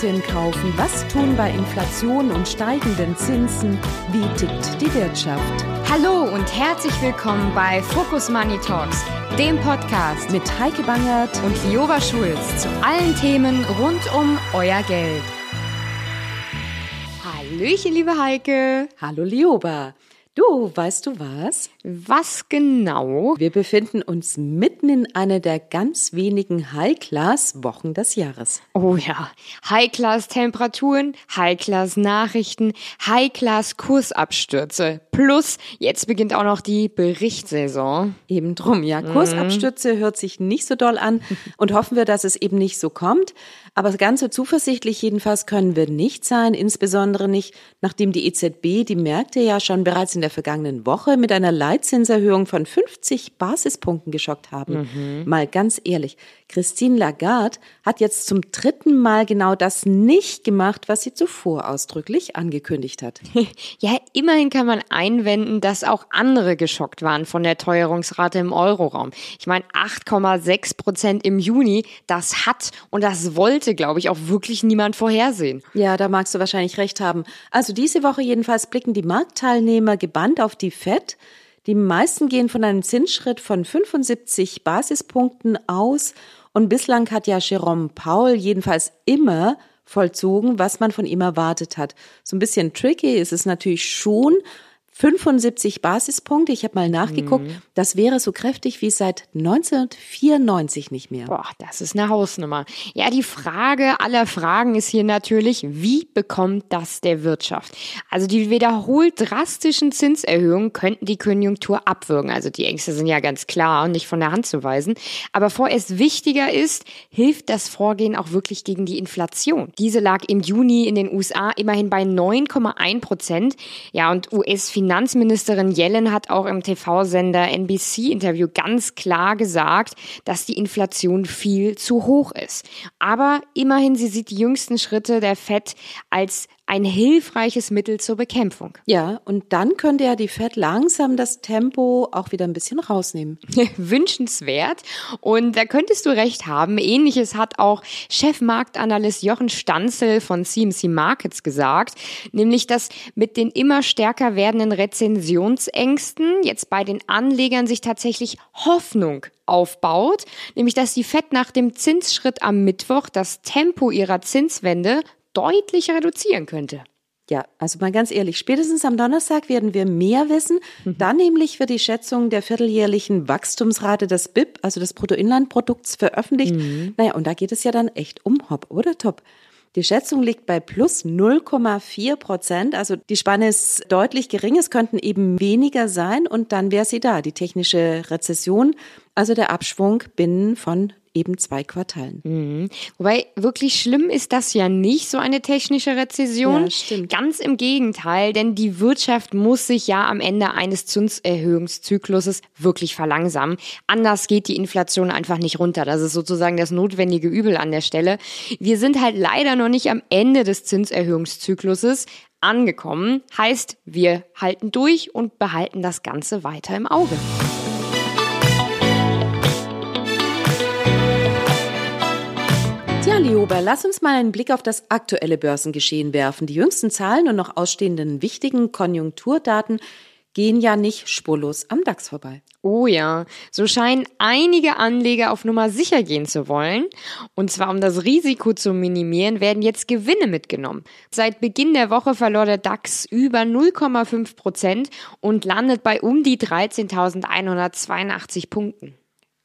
Aktien kaufen? Was tun bei Inflation und steigenden Zinsen? Wie tickt die Wirtschaft? Hallo und herzlich willkommen bei Focus Money Talks, dem Podcast mit Heike Bangert und Lioba Schulz zu allen Themen rund um euer Geld. Hallöchen, liebe Heike. Hallo, Lioba. Du, weißt du was? Was genau? Wir befinden uns mitten in einer der ganz wenigen High-Class-Wochen des Jahres. Oh ja, High-Class-Temperaturen, High-Class-Nachrichten, High-Class-Kursabstürze. Plus, jetzt beginnt auch noch die Berichtssaison. Eben drum, ja. Kursabstürze hört sich nicht so doll an und hoffen wir, dass es eben nicht so kommt. Aber ganz so zuversichtlich jedenfalls können wir nicht sein, insbesondere nicht, nachdem die EZB die Märkte ja schon bereits in der vergangenen Woche mit einer Leitzinserhöhung von 50 Basispunkten geschockt haben. Mhm. Mal ganz ehrlich, Christine Lagarde hat jetzt zum dritten Mal genau das nicht gemacht, was sie zuvor ausdrücklich angekündigt hat. Ja, immerhin kann man einwenden, dass auch andere geschockt waren von der Teuerungsrate im Euroraum. Ich meine, 8,6 Prozent im Juni, das hat und das wollte, glaube ich, auch wirklich niemand vorhersehen. Ja, da magst du wahrscheinlich recht haben. Also diese Woche jedenfalls blicken die Marktteilnehmer gebannt auf die FED. Die meisten gehen von einem Zinsschritt von 75 Basispunkten aus und bislang hat ja Jerome Paul jedenfalls immer vollzogen, was man von ihm erwartet hat. So ein bisschen tricky ist es natürlich schon, 75 Basispunkte, ich habe mal nachgeguckt, mhm. das wäre so kräftig wie seit 1994 nicht mehr. Boah, das ist eine Hausnummer. Ja, die Frage aller Fragen ist hier natürlich, wie bekommt das der Wirtschaft? Also die wiederholt drastischen Zinserhöhungen könnten die Konjunktur abwürgen. Also die Ängste sind ja ganz klar und nicht von der Hand zu weisen. Aber vorerst wichtiger ist, hilft das Vorgehen auch wirklich gegen die Inflation? Diese lag im Juni in den USA immerhin bei 9,1 Prozent. Ja, und US-Finanzminister Finanzministerin Yellen hat auch im TV-Sender NBC-Interview ganz klar gesagt, dass die Inflation viel zu hoch ist. Aber immerhin, sie sieht die jüngsten Schritte der FED als ein hilfreiches Mittel zur Bekämpfung. Ja, und dann könnte ja die Fed langsam das Tempo auch wieder ein bisschen rausnehmen. Wünschenswert. Und da könntest du recht haben. Ähnliches hat auch Chefmarktanalyst Jochen Stanzel von CMC Markets gesagt, nämlich dass mit den immer stärker werdenden Rezensionsängsten jetzt bei den Anlegern sich tatsächlich Hoffnung aufbaut, nämlich dass die Fed nach dem Zinsschritt am Mittwoch das Tempo ihrer Zinswende deutlich reduzieren könnte. Ja, also mal ganz ehrlich, spätestens am Donnerstag werden wir mehr wissen. Mhm. Dann nämlich wird die Schätzung der vierteljährlichen Wachstumsrate des BIP, also des Bruttoinlandprodukts, veröffentlicht. Mhm. Naja, und da geht es ja dann echt um Hop oder Top. Die Schätzung liegt bei plus 0,4 Prozent. Also die Spanne ist deutlich gering. Es könnten eben weniger sein. Und dann wäre sie da, die technische Rezession, also der Abschwung binnen von eben zwei Quartalen. Mhm. Wobei wirklich schlimm ist das ja nicht, so eine technische Rezession. Ja, stimmt. Ganz im Gegenteil, denn die Wirtschaft muss sich ja am Ende eines Zinserhöhungszykluses wirklich verlangsamen. Anders geht die Inflation einfach nicht runter. Das ist sozusagen das notwendige Übel an der Stelle. Wir sind halt leider noch nicht am Ende des Zinserhöhungszykluses angekommen. Heißt, wir halten durch und behalten das Ganze weiter im Auge. Liober, lass uns mal einen Blick auf das aktuelle Börsengeschehen werfen. Die jüngsten Zahlen und noch ausstehenden wichtigen Konjunkturdaten gehen ja nicht spurlos am DAX vorbei. Oh ja, so scheinen einige Anleger auf Nummer sicher gehen zu wollen. Und zwar um das Risiko zu minimieren, werden jetzt Gewinne mitgenommen. Seit Beginn der Woche verlor der DAX über 0,5 Prozent und landet bei um die 13.182 Punkten.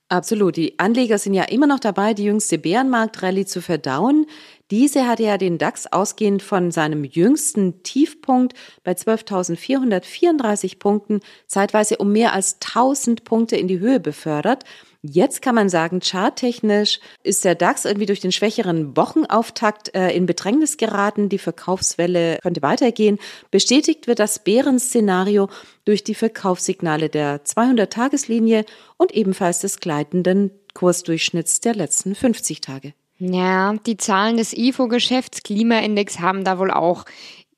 Absolut. Die Anleger sind ja immer noch dabei, die jüngste Bärenmarktrallye zu verdauen. Diese hatte ja den DAX ausgehend von seinem jüngsten Tiefpunkt bei 12.434 Punkten zeitweise um mehr als 1000 Punkte in die Höhe befördert. Jetzt kann man sagen, charttechnisch ist der DAX irgendwie durch den schwächeren Wochenauftakt äh, in Bedrängnis geraten. Die Verkaufswelle könnte weitergehen. Bestätigt wird das Bärenszenario durch die Verkaufssignale der 200-Tageslinie und ebenfalls des gleitenden Kursdurchschnitts der letzten 50 Tage. Ja, die Zahlen des IFO-Geschäftsklimaindex haben da wohl auch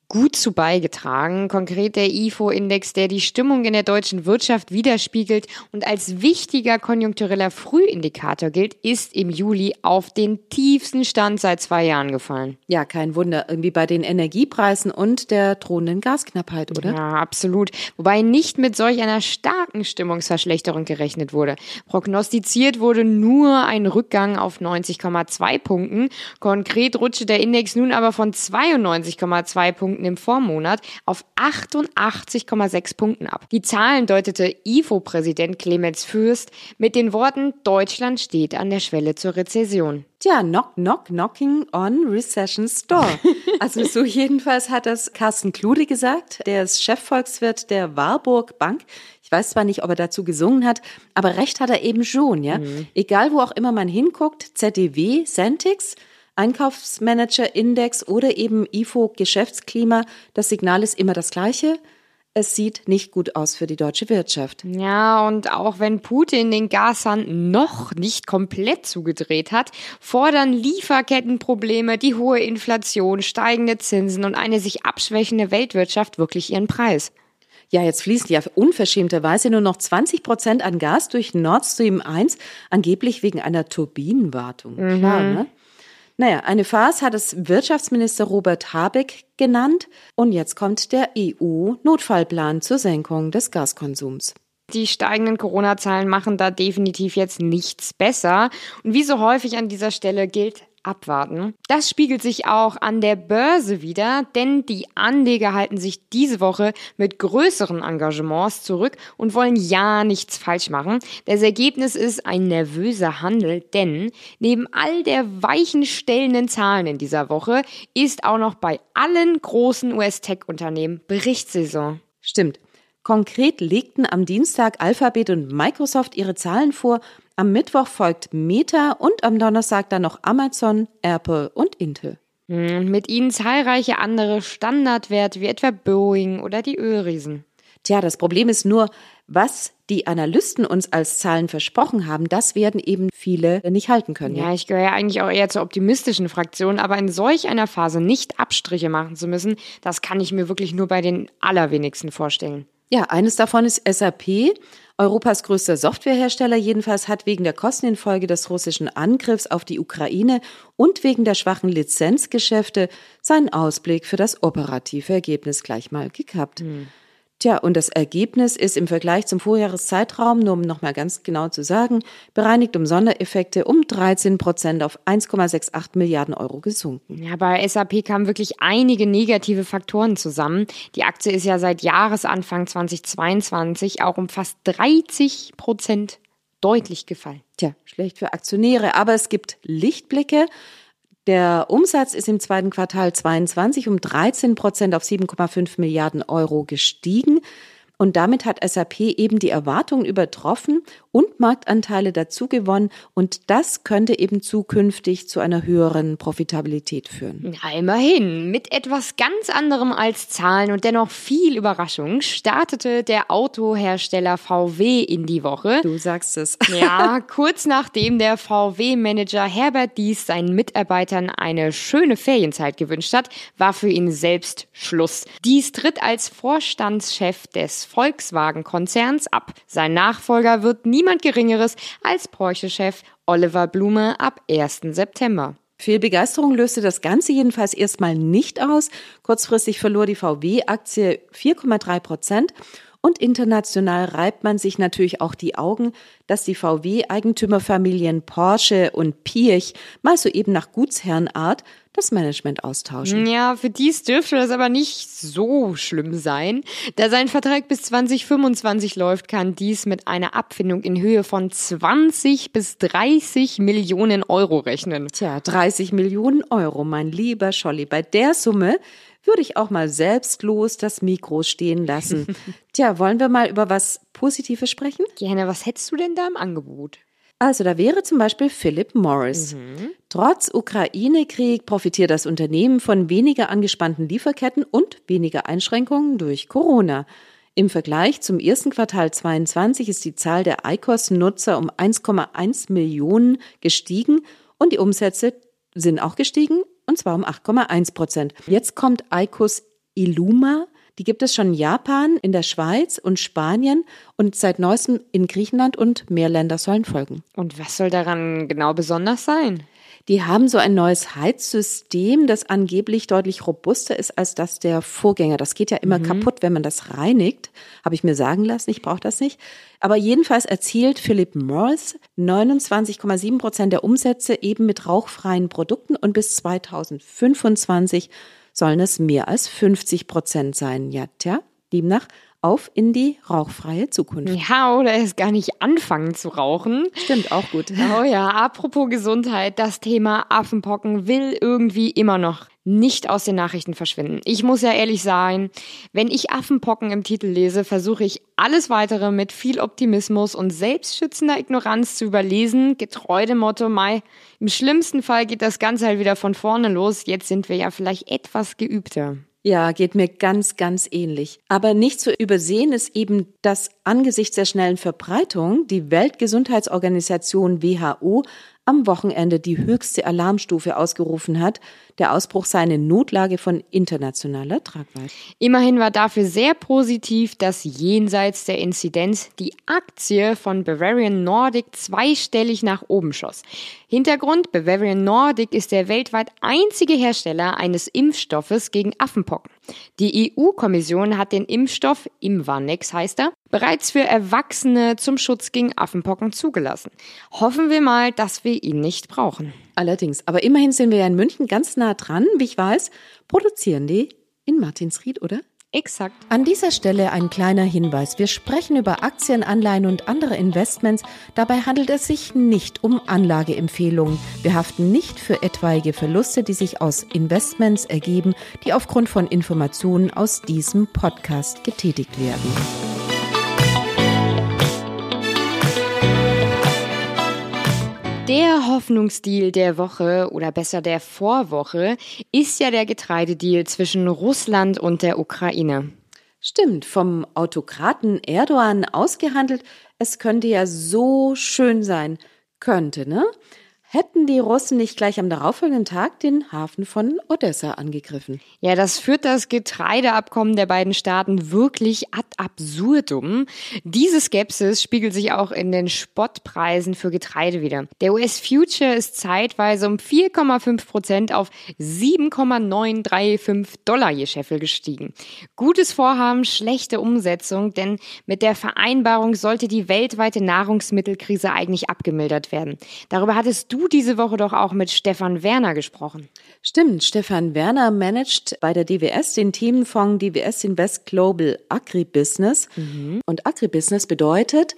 gut zu beigetragen. Konkret der IFO-Index, der die Stimmung in der deutschen Wirtschaft widerspiegelt und als wichtiger konjunktureller Frühindikator gilt, ist im Juli auf den tiefsten Stand seit zwei Jahren gefallen. Ja, kein Wunder. Irgendwie bei den Energiepreisen und der drohenden Gasknappheit, oder? Ja, absolut. Wobei nicht mit solch einer starken Stimmungsverschlechterung gerechnet wurde. Prognostiziert wurde nur ein Rückgang auf 90,2 Punkten. Konkret rutschte der Index nun aber von 92,2 Punkten im Vormonat auf 88,6 Punkten ab. Die Zahlen deutete IFO-Präsident Clemens Fürst mit den Worten Deutschland steht an der Schwelle zur Rezession. Tja, knock, knock, knocking on Recession's door. Also so jedenfalls hat das Carsten Klude gesagt. Der ist Chefvolkswirt der Warburg Bank. Ich weiß zwar nicht, ob er dazu gesungen hat, aber recht hat er eben schon, ja. Mhm. Egal wo auch immer man hinguckt, ZDW, Centix, Einkaufsmanager-Index oder eben IFO Geschäftsklima, das Signal ist immer das gleiche es sieht nicht gut aus für die deutsche Wirtschaft. Ja, und auch wenn Putin den Gashahn noch nicht komplett zugedreht hat, fordern Lieferkettenprobleme, die hohe Inflation, steigende Zinsen und eine sich abschwächende Weltwirtschaft wirklich ihren Preis. Ja, jetzt fließen ja unverschämterweise nur noch 20 Prozent an Gas durch Nord Stream 1, angeblich wegen einer Turbinenwartung. Mhm. Klar, ne? Naja, eine Farce hat es Wirtschaftsminister Robert Habeck genannt. Und jetzt kommt der EU-Notfallplan zur Senkung des Gaskonsums. Die steigenden Corona-Zahlen machen da definitiv jetzt nichts besser. Und wie so häufig an dieser Stelle gilt, abwarten. Das spiegelt sich auch an der Börse wieder, denn die Anleger halten sich diese Woche mit größeren Engagements zurück und wollen ja nichts falsch machen. Das Ergebnis ist ein nervöser Handel, denn neben all der weichenstellenden Zahlen in dieser Woche ist auch noch bei allen großen US-Tech-Unternehmen Berichtssaison. Stimmt. Konkret legten am Dienstag Alphabet und Microsoft ihre Zahlen vor am Mittwoch folgt Meta und am Donnerstag dann noch Amazon, Apple und Intel. Hm, mit ihnen zahlreiche andere Standardwerte wie etwa Boeing oder die Ölriesen. Tja, das Problem ist nur, was die Analysten uns als Zahlen versprochen haben, das werden eben viele nicht halten können. Ja, ich gehöre ja eigentlich auch eher zur optimistischen Fraktion, aber in solch einer Phase nicht Abstriche machen zu müssen, das kann ich mir wirklich nur bei den allerwenigsten vorstellen. Ja, eines davon ist SAP. Europas größter Softwarehersteller jedenfalls hat wegen der Kosten infolge des russischen Angriffs auf die Ukraine und wegen der schwachen Lizenzgeschäfte seinen Ausblick für das operative Ergebnis gleich mal gekappt. Hm. Tja, und das Ergebnis ist im Vergleich zum Vorjahreszeitraum, nur um nochmal ganz genau zu sagen, bereinigt um Sondereffekte um 13 Prozent auf 1,68 Milliarden Euro gesunken. Ja, bei SAP kamen wirklich einige negative Faktoren zusammen. Die Aktie ist ja seit Jahresanfang 2022 auch um fast 30 Prozent deutlich gefallen. Tja, schlecht für Aktionäre, aber es gibt Lichtblicke. Der Umsatz ist im zweiten Quartal 22 um 13 Prozent auf 7,5 Milliarden Euro gestiegen. Und damit hat SAP eben die Erwartungen übertroffen und Marktanteile dazu gewonnen. Und das könnte eben zukünftig zu einer höheren Profitabilität führen. Ja, immerhin. Mit etwas ganz anderem als Zahlen und dennoch viel Überraschung startete der Autohersteller VW in die Woche. Du sagst es. Ja, kurz nachdem der VW-Manager Herbert Dies seinen Mitarbeitern eine schöne Ferienzeit gewünscht hat, war für ihn selbst Schluss. Dies tritt als Vorstandschef des Volkswagen-Konzerns ab. Sein Nachfolger wird niemand Geringeres als Porsche-Chef Oliver Blume ab 1. September. Viel Begeisterung löste das Ganze jedenfalls erstmal nicht aus. Kurzfristig verlor die VW-Aktie 4,3 Prozent und international reibt man sich natürlich auch die Augen, dass die VW-Eigentümerfamilien Porsche und Pirch mal soeben nach Gutsherrenart das Management austauschen. Ja, für dies dürfte das aber nicht so schlimm sein. Da sein Vertrag bis 2025 läuft, kann dies mit einer Abfindung in Höhe von 20 bis 30 Millionen Euro rechnen. Tja, 30 Millionen Euro, mein lieber Scholli. Bei der Summe würde ich auch mal selbstlos das Mikro stehen lassen. Tja, wollen wir mal über was Positives sprechen? Gerne, was hättest du denn da im Angebot? Also da wäre zum Beispiel Philip Morris. Mhm. Trotz Ukraine-Krieg profitiert das Unternehmen von weniger angespannten Lieferketten und weniger Einschränkungen durch Corona. Im Vergleich zum ersten Quartal 22 ist die Zahl der ICOS-Nutzer um 1,1 Millionen gestiegen und die Umsätze sind auch gestiegen und zwar um 8,1 Prozent. Jetzt kommt ICOS Illuma. Die gibt es schon in Japan, in der Schweiz und Spanien und seit neuestem in Griechenland und mehr Länder sollen folgen. Und was soll daran genau besonders sein? Die haben so ein neues Heizsystem, das angeblich deutlich robuster ist als das der Vorgänger. Das geht ja immer mhm. kaputt, wenn man das reinigt. Habe ich mir sagen lassen, ich brauche das nicht. Aber jedenfalls erzielt Philip Morris 29,7 Prozent der Umsätze eben mit rauchfreien Produkten und bis 2025 sollen es mehr als 50 Prozent sein. Ja, tja, demnach auf in die rauchfreie Zukunft. Ja, oder erst gar nicht anfangen zu rauchen. Stimmt, auch gut. Oh ja, apropos Gesundheit, das Thema Affenpocken will irgendwie immer noch nicht aus den Nachrichten verschwinden. Ich muss ja ehrlich sein, wenn ich Affenpocken im Titel lese, versuche ich alles weitere mit viel Optimismus und selbstschützender Ignoranz zu überlesen, getreu dem Motto, Mai, im schlimmsten Fall geht das Ganze halt wieder von vorne los, jetzt sind wir ja vielleicht etwas geübter. Ja, geht mir ganz, ganz ähnlich. Aber nicht zu übersehen ist eben, dass angesichts der schnellen Verbreitung die Weltgesundheitsorganisation WHO am Wochenende die höchste Alarmstufe ausgerufen hat. Der Ausbruch sei eine Notlage von internationaler Tragweite. Immerhin war dafür sehr positiv, dass jenseits der Inzidenz die Aktie von Bavarian Nordic zweistellig nach oben schoss. Hintergrund, Bavarian Nordic ist der weltweit einzige Hersteller eines Impfstoffes gegen Affenpocken. Die EU-Kommission hat den Impfstoff, Imvanex heißt er, bereits für Erwachsene zum Schutz gegen Affenpocken zugelassen. Hoffen wir mal, dass wir ihn nicht brauchen. Allerdings, aber immerhin sind wir ja in München ganz nah dran, wie ich weiß, produzieren die in Martinsried, oder? Exakt. An dieser Stelle ein kleiner Hinweis. Wir sprechen über Aktien, Anleihen und andere Investments. Dabei handelt es sich nicht um Anlageempfehlungen. Wir haften nicht für etwaige Verluste, die sich aus Investments ergeben, die aufgrund von Informationen aus diesem Podcast getätigt werden. Der Hoffnungsdeal der Woche oder besser der Vorwoche ist ja der Getreidedeal zwischen Russland und der Ukraine. Stimmt, vom Autokraten Erdogan ausgehandelt. Es könnte ja so schön sein. Könnte, ne? Hätten die Russen nicht gleich am darauffolgenden Tag den Hafen von Odessa angegriffen. Ja, das führt das Getreideabkommen der beiden Staaten wirklich ad absurdum. Diese Skepsis spiegelt sich auch in den Spottpreisen für Getreide wieder. Der US Future ist zeitweise um 4,5 Prozent auf 7,935 Dollar je Scheffel gestiegen. Gutes Vorhaben, schlechte Umsetzung, denn mit der Vereinbarung sollte die weltweite Nahrungsmittelkrise eigentlich abgemildert werden. Darüber hattest du du diese Woche doch auch mit Stefan Werner gesprochen. Stimmt, Stefan Werner managt bei der DWS den Themenfonds DWS Invest Global Agribusiness. Mhm. Und Agribusiness bedeutet,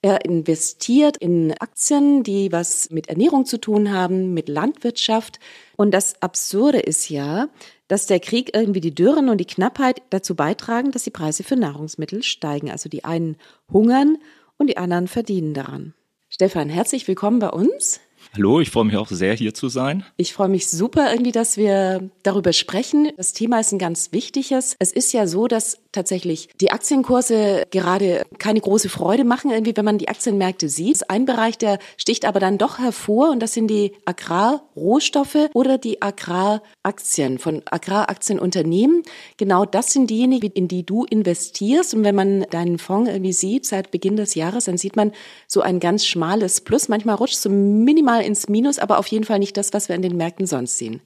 er investiert in Aktien, die was mit Ernährung zu tun haben, mit Landwirtschaft. Und das Absurde ist ja, dass der Krieg irgendwie die Dürren und die Knappheit dazu beitragen, dass die Preise für Nahrungsmittel steigen. Also die einen hungern und die anderen verdienen daran. Stefan, herzlich willkommen bei uns. Hallo, ich freue mich auch sehr, hier zu sein. Ich freue mich super irgendwie, dass wir darüber sprechen. Das Thema ist ein ganz wichtiges. Es ist ja so, dass tatsächlich die Aktienkurse gerade keine große Freude machen, irgendwie, wenn man die Aktienmärkte sieht. Ein Bereich, der sticht aber dann doch hervor und das sind die Agrarrohstoffe oder die Agraraktien von Agraraktien-Unternehmen. Genau das sind diejenigen, in die du investierst. Und wenn man deinen Fonds irgendwie sieht, seit Beginn des Jahres, dann sieht man so ein ganz schmales Plus. Manchmal rutscht so minimal mal ins Minus, aber auf jeden Fall nicht das, was wir in den Märkten sonst sehen.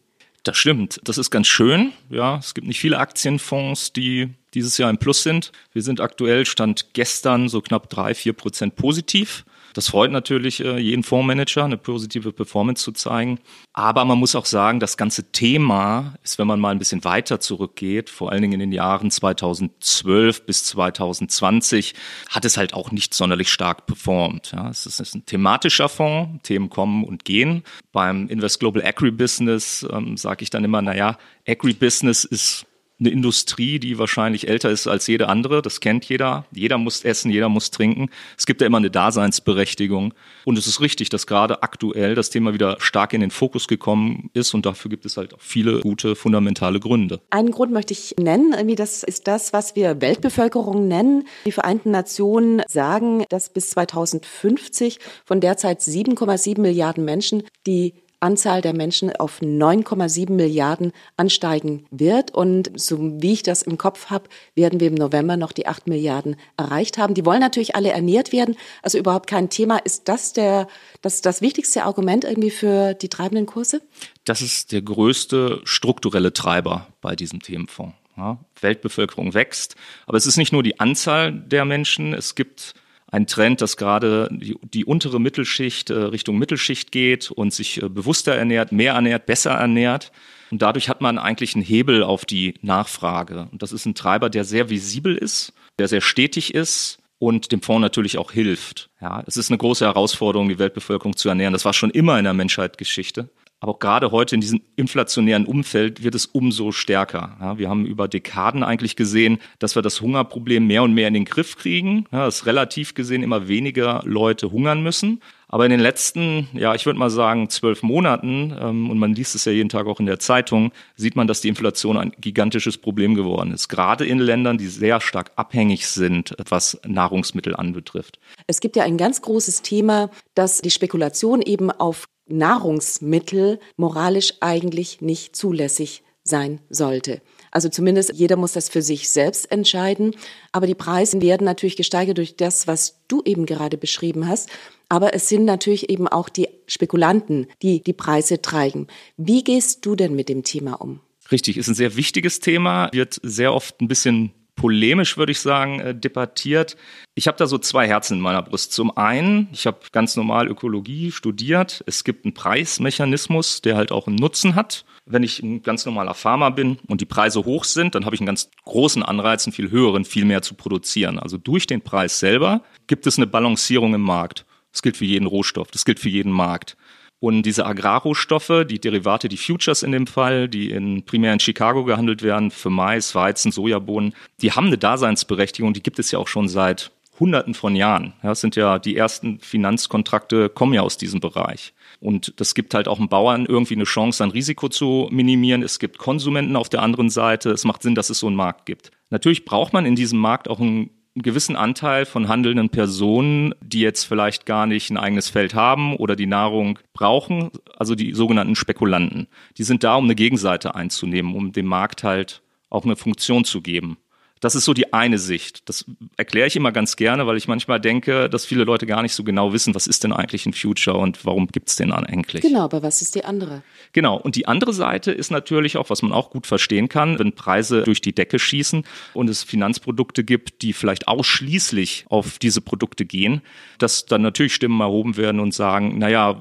Das stimmt. Das ist ganz schön. Ja, es gibt nicht viele Aktienfonds, die dieses Jahr im Plus sind. Wir sind aktuell, stand gestern so knapp drei, vier Prozent positiv. Das freut natürlich äh, jeden Fondsmanager, eine positive Performance zu zeigen. Aber man muss auch sagen, das ganze Thema ist, wenn man mal ein bisschen weiter zurückgeht, vor allen Dingen in den Jahren 2012 bis 2020, hat es halt auch nicht sonderlich stark performt. Ja, es ist ein thematischer Fonds, Themen kommen und gehen. Beim Invest Global Agribusiness ähm, sage ich dann immer, naja, Agribusiness ist eine Industrie, die wahrscheinlich älter ist als jede andere. Das kennt jeder. Jeder muss essen, jeder muss trinken. Es gibt ja immer eine Daseinsberechtigung. Und es ist richtig, dass gerade aktuell das Thema wieder stark in den Fokus gekommen ist. Und dafür gibt es halt auch viele gute fundamentale Gründe. Einen Grund möchte ich nennen. Irgendwie das ist das, was wir Weltbevölkerung nennen. Die Vereinten Nationen sagen, dass bis 2050 von derzeit 7,7 Milliarden Menschen die Anzahl der Menschen auf 9,7 Milliarden ansteigen wird. Und so wie ich das im Kopf habe, werden wir im November noch die 8 Milliarden erreicht haben. Die wollen natürlich alle ernährt werden. Also überhaupt kein Thema. Ist das der, das, das wichtigste Argument irgendwie für die treibenden Kurse? Das ist der größte strukturelle Treiber bei diesem Themenfonds. Ja, Weltbevölkerung wächst, aber es ist nicht nur die Anzahl der Menschen, es gibt ein Trend, dass gerade die, die untere Mittelschicht äh, Richtung Mittelschicht geht und sich äh, bewusster ernährt, mehr ernährt, besser ernährt. Und dadurch hat man eigentlich einen Hebel auf die Nachfrage. Und das ist ein Treiber, der sehr visibel ist, der sehr stetig ist und dem Fonds natürlich auch hilft. Ja, es ist eine große Herausforderung, die Weltbevölkerung zu ernähren. Das war schon immer in der Menschheitsgeschichte. Aber gerade heute in diesem inflationären Umfeld wird es umso stärker. Ja, wir haben über Dekaden eigentlich gesehen, dass wir das Hungerproblem mehr und mehr in den Griff kriegen, ja, dass relativ gesehen immer weniger Leute hungern müssen. Aber in den letzten, ja, ich würde mal sagen, zwölf Monaten, ähm, und man liest es ja jeden Tag auch in der Zeitung, sieht man, dass die Inflation ein gigantisches Problem geworden ist. Gerade in Ländern, die sehr stark abhängig sind, was Nahrungsmittel anbetrifft. Es gibt ja ein ganz großes Thema, dass die Spekulation eben auf Nahrungsmittel moralisch eigentlich nicht zulässig sein sollte. Also zumindest jeder muss das für sich selbst entscheiden. Aber die Preise werden natürlich gesteigert durch das, was du eben gerade beschrieben hast. Aber es sind natürlich eben auch die Spekulanten, die die Preise treiben. Wie gehst du denn mit dem Thema um? Richtig, ist ein sehr wichtiges Thema, wird sehr oft ein bisschen polemisch, würde ich sagen, äh, debattiert. Ich habe da so zwei Herzen in meiner Brust. Zum einen, ich habe ganz normal Ökologie studiert. Es gibt einen Preismechanismus, der halt auch einen Nutzen hat. Wenn ich ein ganz normaler Farmer bin und die Preise hoch sind, dann habe ich einen ganz großen Anreiz, einen viel höheren, viel mehr zu produzieren. Also durch den Preis selber gibt es eine Balancierung im Markt. Das gilt für jeden Rohstoff, das gilt für jeden Markt. Und diese Agrarrohstoffe, die Derivate, die Futures in dem Fall, die in, primär in Chicago gehandelt werden, für Mais, Weizen, Sojabohnen, die haben eine Daseinsberechtigung, die gibt es ja auch schon seit Hunderten von Jahren. Ja, das sind ja die ersten Finanzkontrakte, kommen ja aus diesem Bereich. Und das gibt halt auch dem Bauern irgendwie eine Chance, sein Risiko zu minimieren. Es gibt Konsumenten auf der anderen Seite. Es macht Sinn, dass es so einen Markt gibt. Natürlich braucht man in diesem Markt auch einen einen gewissen Anteil von handelnden Personen, die jetzt vielleicht gar nicht ein eigenes Feld haben oder die Nahrung brauchen, also die sogenannten Spekulanten. Die sind da, um eine Gegenseite einzunehmen, um dem Markt halt auch eine Funktion zu geben. Das ist so die eine Sicht. Das erkläre ich immer ganz gerne, weil ich manchmal denke, dass viele Leute gar nicht so genau wissen, was ist denn eigentlich ein Future und warum gibt es den eigentlich. Genau, aber was ist die andere? Genau, und die andere Seite ist natürlich auch, was man auch gut verstehen kann, wenn Preise durch die Decke schießen und es Finanzprodukte gibt, die vielleicht ausschließlich auf diese Produkte gehen, dass dann natürlich Stimmen erhoben werden und sagen, naja,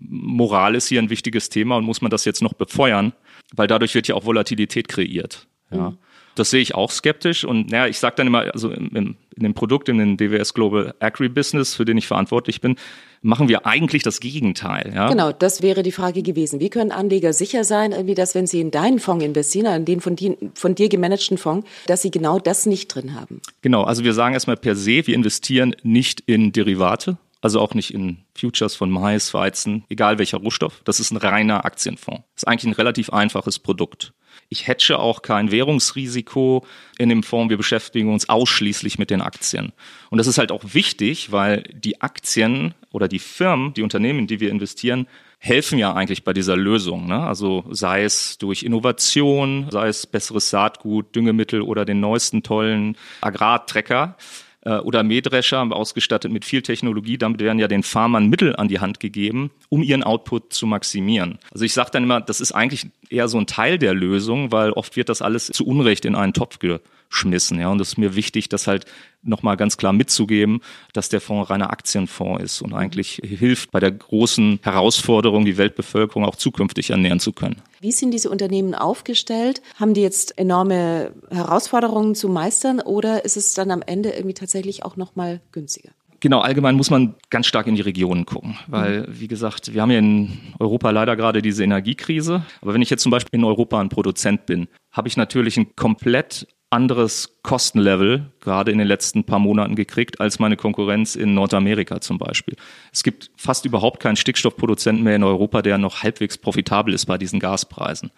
Moral ist hier ein wichtiges Thema und muss man das jetzt noch befeuern, weil dadurch wird ja auch Volatilität kreiert. Ja. Mhm. Das sehe ich auch skeptisch und naja, ich sage dann immer, also im, im, in dem Produkt, in den DWS Global Agribusiness, für den ich verantwortlich bin, machen wir eigentlich das Gegenteil. Ja? Genau, das wäre die Frage gewesen. Wie können Anleger sicher sein, irgendwie, dass wenn sie in deinen Fonds investieren, in den von, die, von dir gemanagten Fonds, dass sie genau das nicht drin haben? Genau, also wir sagen erstmal per se, wir investieren nicht in Derivate, also auch nicht in Futures von Mais, Weizen, egal welcher Rohstoff. Das ist ein reiner Aktienfonds. Das ist eigentlich ein relativ einfaches Produkt. Ich hedge auch kein Währungsrisiko in dem Fonds. Wir beschäftigen uns ausschließlich mit den Aktien. Und das ist halt auch wichtig, weil die Aktien oder die Firmen, die Unternehmen, in die wir investieren, helfen ja eigentlich bei dieser Lösung. Ne? Also sei es durch Innovation, sei es besseres Saatgut, Düngemittel oder den neuesten tollen Agrartrecker äh, oder Mähdrescher ausgestattet mit viel Technologie. Damit werden ja den Farmern Mittel an die Hand gegeben, um ihren Output zu maximieren. Also ich sage dann immer, das ist eigentlich eher so ein Teil der Lösung, weil oft wird das alles zu Unrecht in einen Topf geschmissen. Ja, und es ist mir wichtig, das halt nochmal ganz klar mitzugeben, dass der Fonds reiner Aktienfonds ist und eigentlich hilft bei der großen Herausforderung, die Weltbevölkerung auch zukünftig ernähren zu können. Wie sind diese Unternehmen aufgestellt? Haben die jetzt enorme Herausforderungen zu meistern oder ist es dann am Ende irgendwie tatsächlich auch nochmal günstiger? Genau, allgemein muss man ganz stark in die Regionen gucken, weil, mhm. wie gesagt, wir haben ja in Europa leider gerade diese Energiekrise. Aber wenn ich jetzt zum Beispiel in Europa ein Produzent bin, habe ich natürlich ein komplett anderes Kostenlevel gerade in den letzten paar Monaten gekriegt als meine Konkurrenz in Nordamerika zum Beispiel. Es gibt fast überhaupt keinen Stickstoffproduzenten mehr in Europa, der noch halbwegs profitabel ist bei diesen Gaspreisen.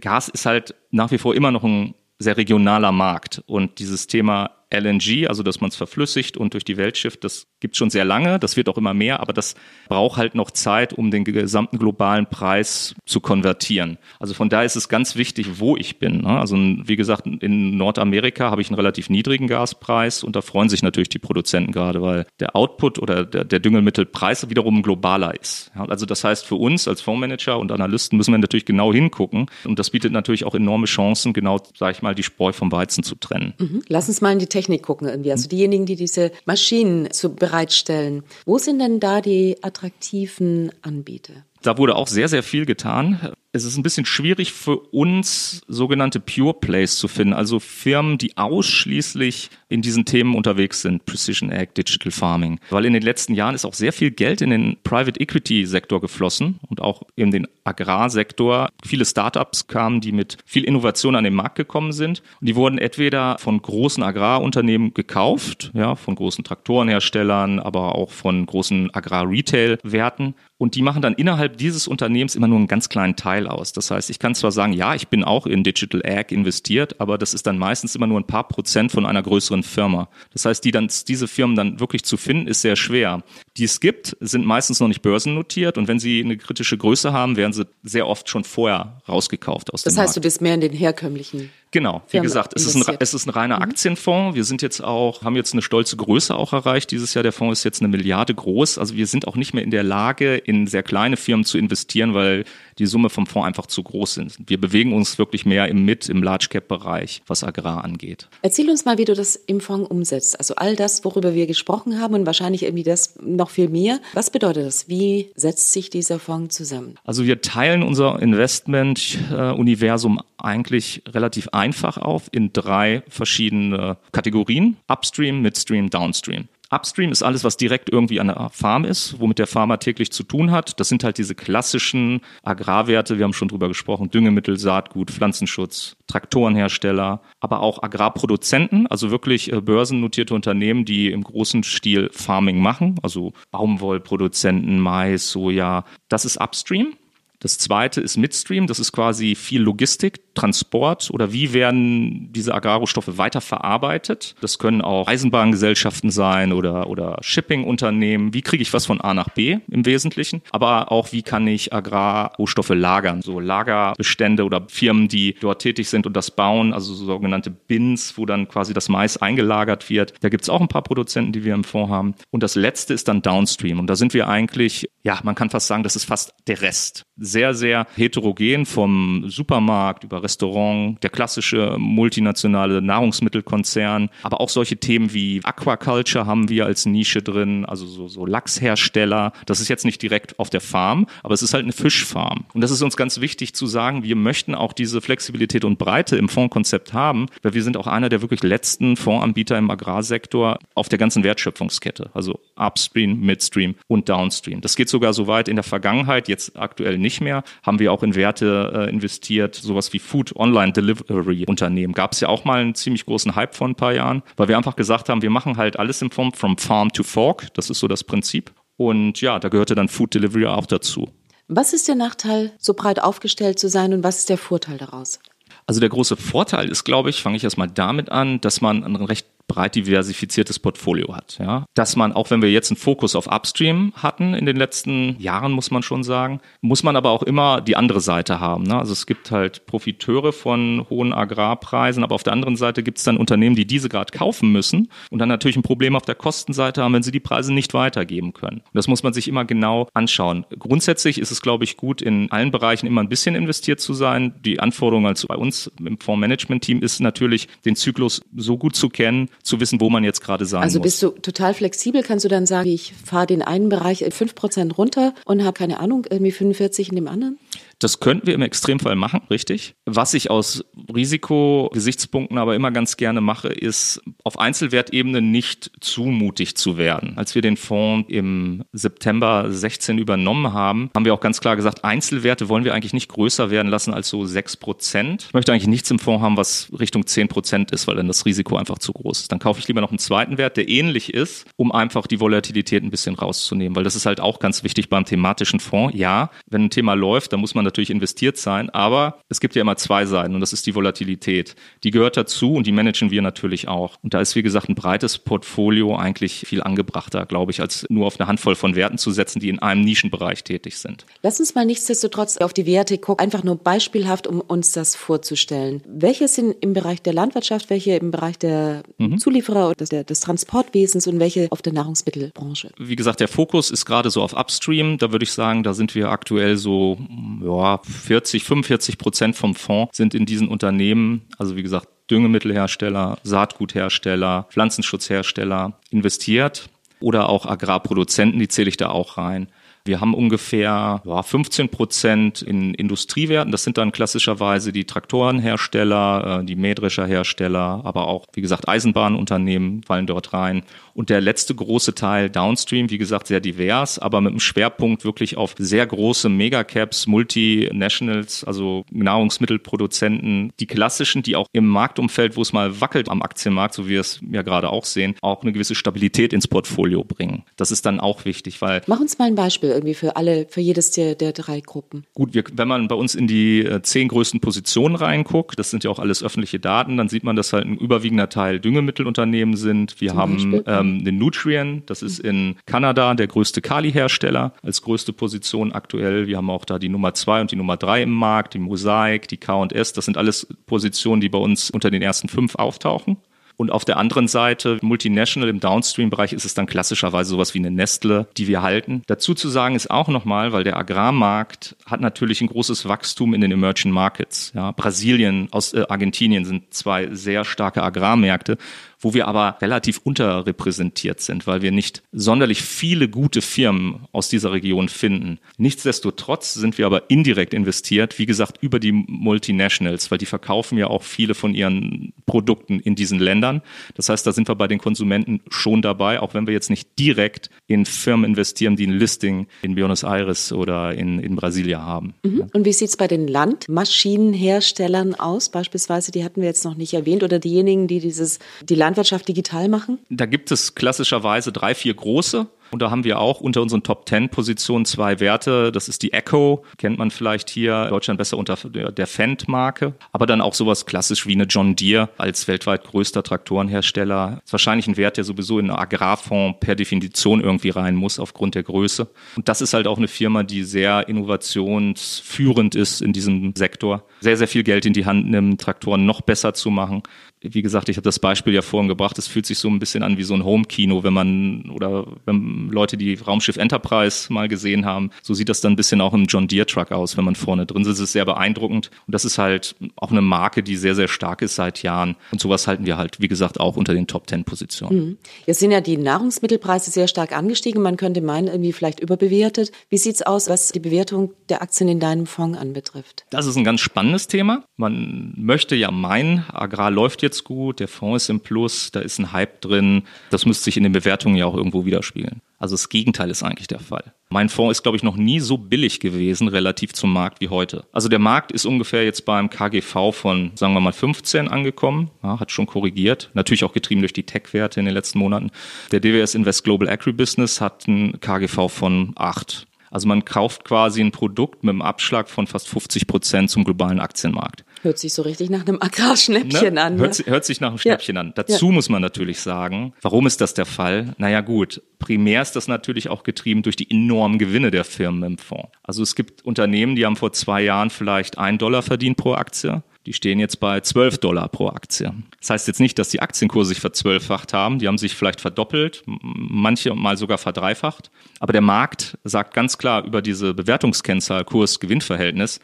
Gas ist halt nach wie vor immer noch ein sehr regionaler Markt und dieses Thema LNG, also dass man es verflüssigt und durch die Welt schifft, das gibt schon sehr lange, das wird auch immer mehr, aber das braucht halt noch Zeit, um den gesamten globalen Preis zu konvertieren. Also von daher ist es ganz wichtig, wo ich bin. Ne? Also wie gesagt, in Nordamerika habe ich einen relativ niedrigen Gaspreis und da freuen sich natürlich die Produzenten gerade, weil der Output oder der, der Düngemittelpreis wiederum globaler ist. Also das heißt, für uns als Fondsmanager und Analysten müssen wir natürlich genau hingucken und das bietet natürlich auch enorme Chancen, genau, sage ich mal, die Spreu vom Weizen zu trennen. Mhm. Lass uns mal in die Technik gucken irgendwie. Also diejenigen, die diese Maschinen zu bereitstellen. Wo sind denn da die attraktiven Anbieter? Da wurde auch sehr, sehr viel getan. Es ist ein bisschen schwierig für uns, sogenannte Pure Plays zu finden, also Firmen, die ausschließlich in diesen Themen unterwegs sind, Precision Ag, Digital Farming. Weil in den letzten Jahren ist auch sehr viel Geld in den Private Equity Sektor geflossen und auch in den Agrarsektor. Viele Startups kamen, die mit viel Innovation an den Markt gekommen sind. Und die wurden entweder von großen Agrarunternehmen gekauft, ja, von großen Traktorenherstellern, aber auch von großen Agrar-Retail-Werten. Und die machen dann innerhalb dieses Unternehmens immer nur einen ganz kleinen Teil aus. Das heißt, ich kann zwar sagen, ja, ich bin auch in Digital Ag investiert, aber das ist dann meistens immer nur ein paar Prozent von einer größeren Firma. Das heißt, die dann, diese Firmen dann wirklich zu finden, ist sehr schwer. Die es gibt, sind meistens noch nicht börsennotiert und wenn sie eine kritische Größe haben, werden sie sehr oft schon vorher rausgekauft aus das dem heißt, Markt. du bist mehr in den herkömmlichen Genau, wie gesagt, es ist, ein, es ist ein reiner mhm. Aktienfonds. Wir sind jetzt auch, haben jetzt eine stolze Größe auch erreicht. Dieses Jahr der Fonds ist jetzt eine Milliarde groß. Also wir sind auch nicht mehr in der Lage, in sehr kleine Firmen zu investieren, weil die Summe vom Fonds einfach zu groß sind. Wir bewegen uns wirklich mehr im Mid, im Large Cap Bereich, was Agrar angeht. Erzähl uns mal, wie du das im Fonds umsetzt. Also all das, worüber wir gesprochen haben und wahrscheinlich irgendwie das noch viel mehr. Was bedeutet das? Wie setzt sich dieser Fonds zusammen? Also wir teilen unser Investment-Universum eigentlich relativ einfach auf in drei verschiedene Kategorien. Upstream, Midstream, Downstream. Upstream ist alles, was direkt irgendwie an der Farm ist, womit der Farmer täglich zu tun hat. Das sind halt diese klassischen Agrarwerte, wir haben schon drüber gesprochen, Düngemittel, Saatgut, Pflanzenschutz, Traktorenhersteller, aber auch Agrarproduzenten, also wirklich äh, börsennotierte Unternehmen, die im großen Stil Farming machen, also Baumwollproduzenten, Mais, Soja. Das ist Upstream. Das zweite ist Midstream, das ist quasi viel Logistik, Transport oder wie werden diese Agrarrohstoffe weiterverarbeitet. Das können auch Eisenbahngesellschaften sein oder, oder Shipping-Unternehmen. Wie kriege ich was von A nach B im Wesentlichen? Aber auch, wie kann ich Agrarrohstoffe lagern? So Lagerbestände oder Firmen, die dort tätig sind und das bauen, also so sogenannte Bins, wo dann quasi das Mais eingelagert wird. Da gibt es auch ein paar Produzenten, die wir im Fonds haben. Und das letzte ist dann Downstream. Und da sind wir eigentlich, ja, man kann fast sagen, das ist fast der Rest sehr, sehr heterogen vom Supermarkt über Restaurant, der klassische multinationale Nahrungsmittelkonzern, aber auch solche Themen wie Aquaculture haben wir als Nische drin, also so, so Lachshersteller. Das ist jetzt nicht direkt auf der Farm, aber es ist halt eine Fischfarm. Und das ist uns ganz wichtig zu sagen, wir möchten auch diese Flexibilität und Breite im Fondskonzept haben, weil wir sind auch einer der wirklich letzten Fondsanbieter im Agrarsektor auf der ganzen Wertschöpfungskette, also Upstream, Midstream und Downstream. Das geht sogar so weit in der Vergangenheit, jetzt aktuell nicht nicht mehr, haben wir auch in Werte äh, investiert, sowas wie Food Online Delivery Unternehmen. Gab es ja auch mal einen ziemlich großen Hype vor ein paar Jahren, weil wir einfach gesagt haben, wir machen halt alles in Form from Farm to Fork. Das ist so das Prinzip. Und ja, da gehörte dann Food Delivery auch dazu. Was ist der Nachteil, so breit aufgestellt zu sein und was ist der Vorteil daraus? Also der große Vorteil ist, glaube ich, fange ich erstmal damit an, dass man einen recht breit diversifiziertes Portfolio hat. Ja. Dass man, auch wenn wir jetzt einen Fokus auf Upstream hatten in den letzten Jahren, muss man schon sagen, muss man aber auch immer die andere Seite haben. Ne? Also es gibt halt Profiteure von hohen Agrarpreisen, aber auf der anderen Seite gibt es dann Unternehmen, die diese gerade kaufen müssen und dann natürlich ein Problem auf der Kostenseite haben, wenn sie die Preise nicht weitergeben können. Und das muss man sich immer genau anschauen. Grundsätzlich ist es, glaube ich, gut, in allen Bereichen immer ein bisschen investiert zu sein. Die Anforderung als bei uns im Fondsmanagement-Team ist natürlich, den Zyklus so gut zu kennen, zu wissen, wo man jetzt gerade sein also muss. Also bist du total flexibel? Kannst du dann sagen, ich fahre den einen Bereich 5% runter und habe keine Ahnung, irgendwie 45 in dem anderen? Das könnten wir im Extremfall machen, richtig. Was ich aus Risikogesichtspunkten aber immer ganz gerne mache, ist auf Einzelwertebene nicht zu mutig zu werden. Als wir den Fonds im September 16 übernommen haben, haben wir auch ganz klar gesagt, Einzelwerte wollen wir eigentlich nicht größer werden lassen als so 6 Prozent. Ich möchte eigentlich nichts im Fonds haben, was Richtung 10 Prozent ist, weil dann das Risiko einfach zu groß ist. Dann kaufe ich lieber noch einen zweiten Wert, der ähnlich ist, um einfach die Volatilität ein bisschen rauszunehmen, weil das ist halt auch ganz wichtig beim thematischen Fonds. Ja, wenn ein Thema läuft, dann muss man natürlich investiert sein, aber es gibt ja immer zwei Seiten und das ist die Volatilität. Die gehört dazu und die managen wir natürlich auch. Und da ist, wie gesagt, ein breites Portfolio eigentlich viel angebrachter, glaube ich, als nur auf eine Handvoll von Werten zu setzen, die in einem Nischenbereich tätig sind. Lass uns mal nichtsdestotrotz auf die Werte gucken, einfach nur beispielhaft, um uns das vorzustellen. Welche sind im Bereich der Landwirtschaft, welche im Bereich der mhm. Zulieferer oder des Transportwesens und welche auf der Nahrungsmittelbranche? Wie gesagt, der Fokus ist gerade so auf Upstream. Da würde ich sagen, da sind wir aktuell so ja, 40, 45 Prozent vom Fonds sind in diesen Unternehmen. Also wie gesagt, Düngemittelhersteller, Saatguthersteller, Pflanzenschutzhersteller investiert oder auch Agrarproduzenten, die zähle ich da auch rein. Wir haben ungefähr ja, 15 Prozent in Industriewerten. Das sind dann klassischerweise die Traktorenhersteller, äh, die Mähdrescherhersteller, aber auch, wie gesagt, Eisenbahnunternehmen fallen dort rein. Und der letzte große Teil Downstream, wie gesagt, sehr divers, aber mit einem Schwerpunkt wirklich auf sehr große Megacaps, Multinationals, also Nahrungsmittelproduzenten, die klassischen, die auch im Marktumfeld, wo es mal wackelt am Aktienmarkt, so wie wir es ja gerade auch sehen, auch eine gewisse Stabilität ins Portfolio bringen. Das ist dann auch wichtig, weil. Mach uns mal ein Beispiel irgendwie für alle, für jedes der, der drei Gruppen. Gut, wir, wenn man bei uns in die äh, zehn größten Positionen reinguckt, das sind ja auch alles öffentliche Daten, dann sieht man, dass halt ein überwiegender Teil Düngemittelunternehmen sind. Wir Zum haben ähm, ähm, den Nutrien, das ist in Kanada der größte Kali-Hersteller als größte Position aktuell. Wir haben auch da die Nummer zwei und die Nummer drei im Markt, die Mosaic, die K&S. Das sind alles Positionen, die bei uns unter den ersten fünf auftauchen. Und auf der anderen Seite, multinational im Downstream-Bereich ist es dann klassischerweise sowas wie eine Nestle, die wir halten. Dazu zu sagen ist auch nochmal, weil der Agrarmarkt hat natürlich ein großes Wachstum in den Emerging Markets. Ja, Brasilien, aus äh, Argentinien sind zwei sehr starke Agrarmärkte wo wir aber relativ unterrepräsentiert sind, weil wir nicht sonderlich viele gute Firmen aus dieser Region finden. Nichtsdestotrotz sind wir aber indirekt investiert, wie gesagt, über die Multinationals, weil die verkaufen ja auch viele von ihren Produkten in diesen Ländern. Das heißt, da sind wir bei den Konsumenten schon dabei, auch wenn wir jetzt nicht direkt in Firmen investieren, die ein Listing in Buenos Aires oder in, in Brasilia haben. Mhm. Und wie sieht es bei den Landmaschinenherstellern aus? Beispielsweise, die hatten wir jetzt noch nicht erwähnt, oder diejenigen, die dieses, die Land Landwirtschaft digital machen? Da gibt es klassischerweise drei, vier große. Und da haben wir auch unter unseren Top 10 Positionen zwei Werte. Das ist die Echo, kennt man vielleicht hier in Deutschland besser unter der Fendt-Marke. Aber dann auch sowas klassisch wie eine John Deere als weltweit größter Traktorenhersteller. Das ist wahrscheinlich ein Wert, der sowieso in einen Agrarfonds per Definition irgendwie rein muss aufgrund der Größe. Und das ist halt auch eine Firma, die sehr innovationsführend ist in diesem Sektor. Sehr, sehr viel Geld in die Hand nimmt, Traktoren noch besser zu machen wie gesagt, ich habe das Beispiel ja vorhin gebracht, es fühlt sich so ein bisschen an wie so ein Home-Kino, wenn man oder wenn Leute die Raumschiff Enterprise mal gesehen haben, so sieht das dann ein bisschen auch im John Deere Truck aus, wenn man vorne drin sitzt. Es ist sehr beeindruckend und das ist halt auch eine Marke, die sehr, sehr stark ist seit Jahren und sowas halten wir halt, wie gesagt, auch unter den Top Ten Positionen. Mhm. Jetzt sind ja die Nahrungsmittelpreise sehr stark angestiegen. Man könnte meinen, irgendwie vielleicht überbewertet. Wie sieht's aus, was die Bewertung der Aktien in deinem Fonds anbetrifft? Das ist ein ganz spannendes Thema. Man möchte ja meinen, Agrar läuft jetzt jetzt gut, der Fonds ist im Plus, da ist ein Hype drin. Das müsste sich in den Bewertungen ja auch irgendwo widerspiegeln. Also das Gegenteil ist eigentlich der Fall. Mein Fonds ist, glaube ich, noch nie so billig gewesen relativ zum Markt wie heute. Also der Markt ist ungefähr jetzt beim KGV von, sagen wir mal, 15 angekommen, ja, hat schon korrigiert, natürlich auch getrieben durch die Tech-Werte in den letzten Monaten. Der DWS Invest Global Agribusiness hat ein KGV von 8. Also man kauft quasi ein Produkt mit einem Abschlag von fast 50 Prozent zum globalen Aktienmarkt. Hört sich so richtig nach einem Agrarschnäppchen ne? an. Ne? Hört, hört, sich nach einem Schnäppchen ja. an. Dazu ja. muss man natürlich sagen, warum ist das der Fall? Naja gut, primär ist das natürlich auch getrieben durch die enormen Gewinne der Firmen im Fonds. Also es gibt Unternehmen, die haben vor zwei Jahren vielleicht ein Dollar verdient pro Aktie. Die stehen jetzt bei 12 Dollar pro Aktie. Das heißt jetzt nicht, dass die Aktienkurse sich verzwölffacht haben. Die haben sich vielleicht verdoppelt, manche mal sogar verdreifacht. Aber der Markt sagt ganz klar über diese Bewertungskennzahl Kurs-Gewinn-Verhältnis,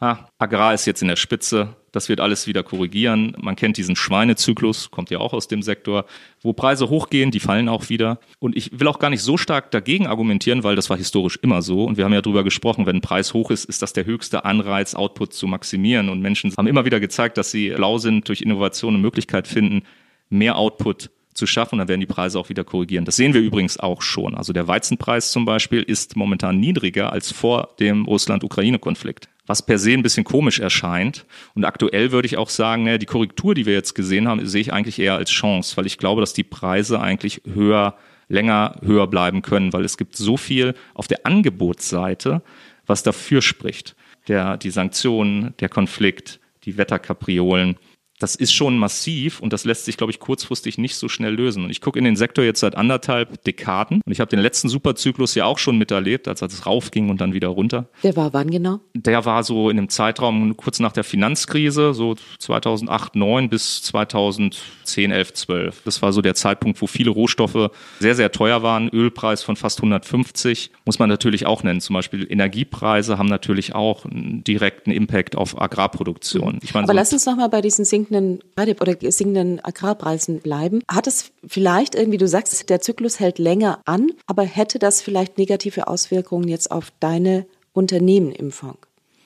ah, Agrar ist jetzt in der Spitze, das wird alles wieder korrigieren. Man kennt diesen Schweinezyklus, kommt ja auch aus dem Sektor, wo Preise hochgehen, die fallen auch wieder. Und ich will auch gar nicht so stark dagegen argumentieren, weil das war historisch immer so. Und wir haben ja darüber gesprochen, wenn ein Preis hoch ist, ist das der höchste Anreiz, Output zu maximieren. Und Menschen haben immer wieder gezeigt, dass sie lau sind, durch Innovation eine Möglichkeit finden, mehr Output zu schaffen, dann werden die Preise auch wieder korrigieren. Das sehen wir übrigens auch schon. Also der Weizenpreis zum Beispiel ist momentan niedriger als vor dem Russland-Ukraine-Konflikt was per se ein bisschen komisch erscheint. Und aktuell würde ich auch sagen, naja, die Korrektur, die wir jetzt gesehen haben, sehe ich eigentlich eher als Chance, weil ich glaube, dass die Preise eigentlich höher, länger höher bleiben können, weil es gibt so viel auf der Angebotsseite, was dafür spricht. der, die Sanktionen, der Konflikt, die Wetterkapriolen das ist schon massiv und das lässt sich, glaube ich, kurzfristig nicht so schnell lösen. Und ich gucke in den Sektor jetzt seit anderthalb Dekaden und ich habe den letzten Superzyklus ja auch schon miterlebt, als es raufging und dann wieder runter. Der war wann genau? Der war so in dem Zeitraum kurz nach der Finanzkrise, so 2008, 9 bis 2010, 11, 12. Das war so der Zeitpunkt, wo viele Rohstoffe sehr, sehr teuer waren. Ölpreis von fast 150 muss man natürlich auch nennen. Zum Beispiel Energiepreise haben natürlich auch einen direkten Impact auf Agrarproduktion. Ich meine, Aber so lass uns nochmal bei diesen Sink sinkenden oder sinkenden Agrarpreisen bleiben. Hat es vielleicht irgendwie, du sagst, der Zyklus hält länger an, aber hätte das vielleicht negative Auswirkungen jetzt auf deine Unternehmen im Fonds?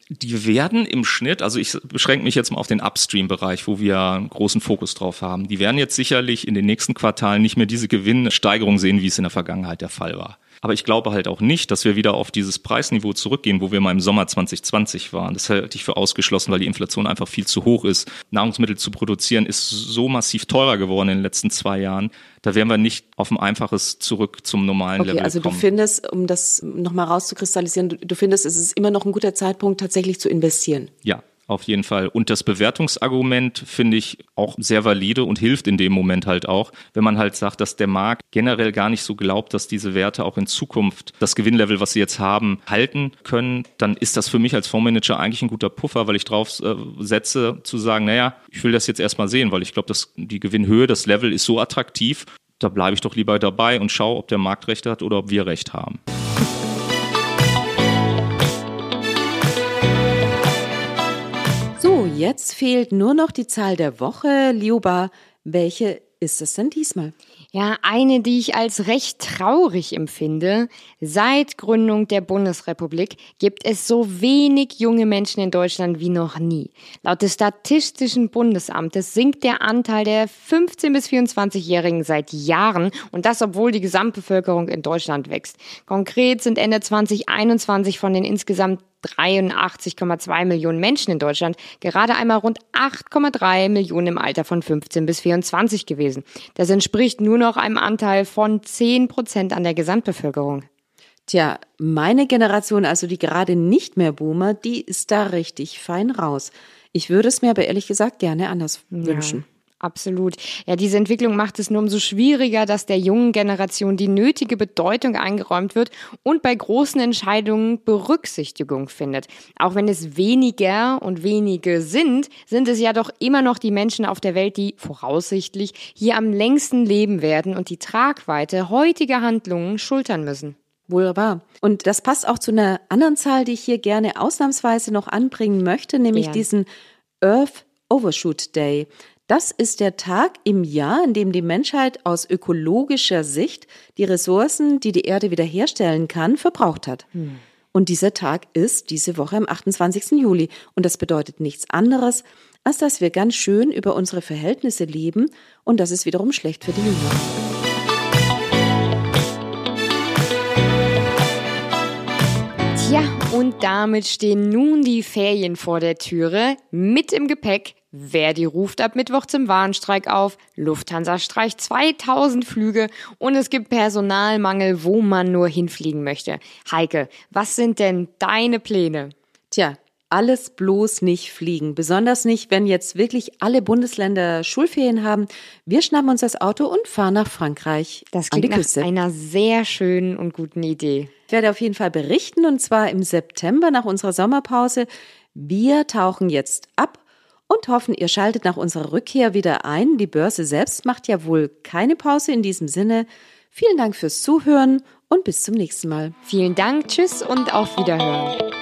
Die werden im Schnitt, also ich beschränke mich jetzt mal auf den Upstream-Bereich, wo wir einen großen Fokus drauf haben. Die werden jetzt sicherlich in den nächsten Quartalen nicht mehr diese Gewinnsteigerung sehen, wie es in der Vergangenheit der Fall war. Aber ich glaube halt auch nicht, dass wir wieder auf dieses Preisniveau zurückgehen, wo wir mal im Sommer 2020 waren. Das halte ich für ausgeschlossen, weil die Inflation einfach viel zu hoch ist. Nahrungsmittel zu produzieren ist so massiv teurer geworden in den letzten zwei Jahren. Da wären wir nicht auf ein einfaches zurück zum normalen okay, Level also kommen. Also du findest, um das nochmal rauszukristallisieren, du, du findest, es ist immer noch ein guter Zeitpunkt, tatsächlich zu investieren. Ja, auf jeden Fall. Und das Bewertungsargument finde ich auch sehr valide und hilft in dem Moment halt auch, wenn man halt sagt, dass der Markt generell gar nicht so glaubt, dass diese Werte auch in Zukunft das Gewinnlevel, was sie jetzt haben, halten können, dann ist das für mich als Fondsmanager eigentlich ein guter Puffer, weil ich drauf äh, setze, zu sagen, naja, ich will das jetzt erstmal sehen, weil ich glaube, die Gewinnhöhe, das Level ist so attraktiv, da bleibe ich doch lieber dabei und schaue, ob der Markt recht hat oder ob wir recht haben. Jetzt fehlt nur noch die Zahl der Woche. Liuba, welche ist es denn diesmal? Ja, eine, die ich als recht traurig empfinde. Seit Gründung der Bundesrepublik gibt es so wenig junge Menschen in Deutschland wie noch nie. Laut des Statistischen Bundesamtes sinkt der Anteil der 15- bis 24-Jährigen seit Jahren und das, obwohl die Gesamtbevölkerung in Deutschland wächst. Konkret sind Ende 2021 von den insgesamt 83,2 Millionen Menschen in Deutschland gerade einmal rund 8,3 Millionen im Alter von 15 bis 24 gewesen. Das entspricht nur noch einem Anteil von 10 Prozent an der Gesamtbevölkerung. Tja, meine Generation, also die gerade nicht mehr Boomer, die ist da richtig fein raus. Ich würde es mir aber ehrlich gesagt gerne anders ja. wünschen. Absolut. Ja, diese Entwicklung macht es nur umso schwieriger, dass der jungen Generation die nötige Bedeutung eingeräumt wird und bei großen Entscheidungen Berücksichtigung findet. Auch wenn es weniger und wenige sind, sind es ja doch immer noch die Menschen auf der Welt, die voraussichtlich hier am längsten leben werden und die Tragweite heutiger Handlungen schultern müssen. Wahr. Und das passt auch zu einer anderen Zahl, die ich hier gerne ausnahmsweise noch anbringen möchte, nämlich ja. diesen Earth Overshoot Day. Das ist der Tag im Jahr, in dem die Menschheit aus ökologischer Sicht die Ressourcen, die die Erde wiederherstellen kann, verbraucht hat. Hm. Und dieser Tag ist diese Woche am 28. Juli. Und das bedeutet nichts anderes, als dass wir ganz schön über unsere Verhältnisse leben und das ist wiederum schlecht für die Jünger. Tja, und damit stehen nun die Ferien vor der Türe. Mit im Gepäck Verdi ruft ab Mittwoch zum Warnstreik auf, Lufthansa streicht 2000 Flüge und es gibt Personalmangel, wo man nur hinfliegen möchte. Heike, was sind denn deine Pläne? Tja, alles bloß nicht fliegen. Besonders nicht, wenn jetzt wirklich alle Bundesländer Schulferien haben. Wir schnappen uns das Auto und fahren nach Frankreich. Das klingt nach einer sehr schönen und guten Idee. Ich werde auf jeden Fall berichten und zwar im September nach unserer Sommerpause. Wir tauchen jetzt ab und hoffen, ihr schaltet nach unserer Rückkehr wieder ein. Die Börse selbst macht ja wohl keine Pause in diesem Sinne. Vielen Dank fürs Zuhören und bis zum nächsten Mal. Vielen Dank, tschüss und auf Wiederhören.